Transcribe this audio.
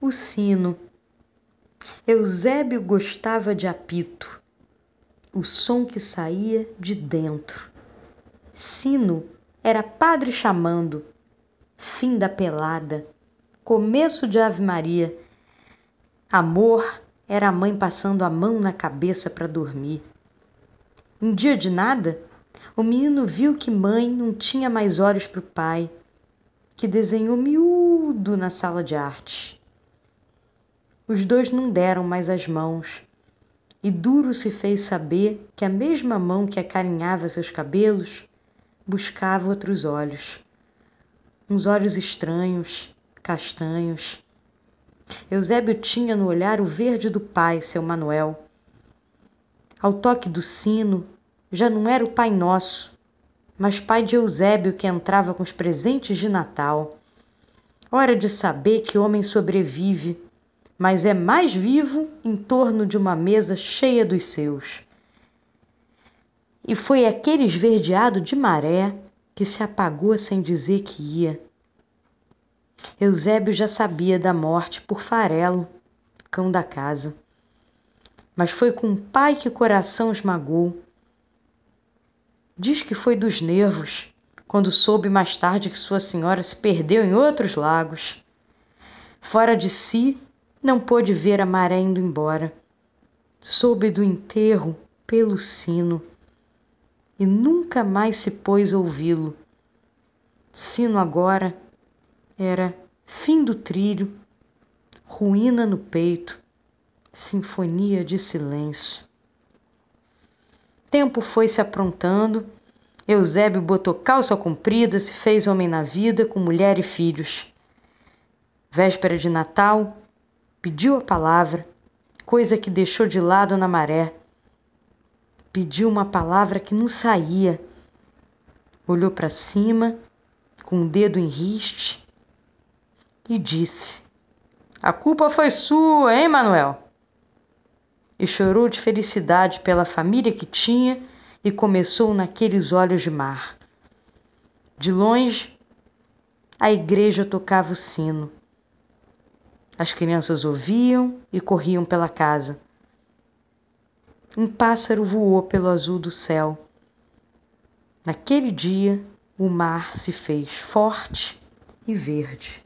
o sino. Eusébio gostava de apito, o som que saía de dentro. Sino era padre chamando, fim da pelada, começo de Ave Maria. Amor era a mãe passando a mão na cabeça para dormir. Um dia de nada, o menino viu que mãe não tinha mais olhos para o pai, que desenhou miúdo na sala de arte. Os dois não deram mais as mãos, e duro se fez saber que a mesma mão que acarinhava seus cabelos buscava outros olhos. Uns olhos estranhos, castanhos. Eusébio tinha no olhar o verde do pai, seu Manuel. Ao toque do sino, já não era o Pai Nosso, mas pai de Eusébio que entrava com os presentes de Natal. Hora de saber que homem sobrevive, mas é mais vivo em torno de uma mesa cheia dos seus. E foi aquele esverdeado de maré que se apagou sem dizer que ia. Eusébio já sabia da morte por farelo, cão da casa. Mas foi com o pai que o coração esmagou Diz que foi dos nervos, quando soube mais tarde que sua senhora se perdeu em outros lagos. Fora de si, não pôde ver a maré indo embora. Soube do enterro pelo sino e nunca mais se pôs ouvi-lo. Sino agora era fim do trilho, ruína no peito, sinfonia de silêncio. Tempo foi se aprontando. Eusébio botou calça comprida, se fez homem na vida, com mulher e filhos. Véspera de Natal, pediu a palavra, coisa que deixou de lado na maré. Pediu uma palavra que não saía. Olhou para cima, com o dedo em riste, e disse: A culpa foi sua, hein, Manuel? e chorou de felicidade pela família que tinha e começou naqueles olhos de mar. De longe, a igreja tocava o sino. As crianças ouviam e corriam pela casa. Um pássaro voou pelo azul do céu. Naquele dia, o mar se fez forte e verde.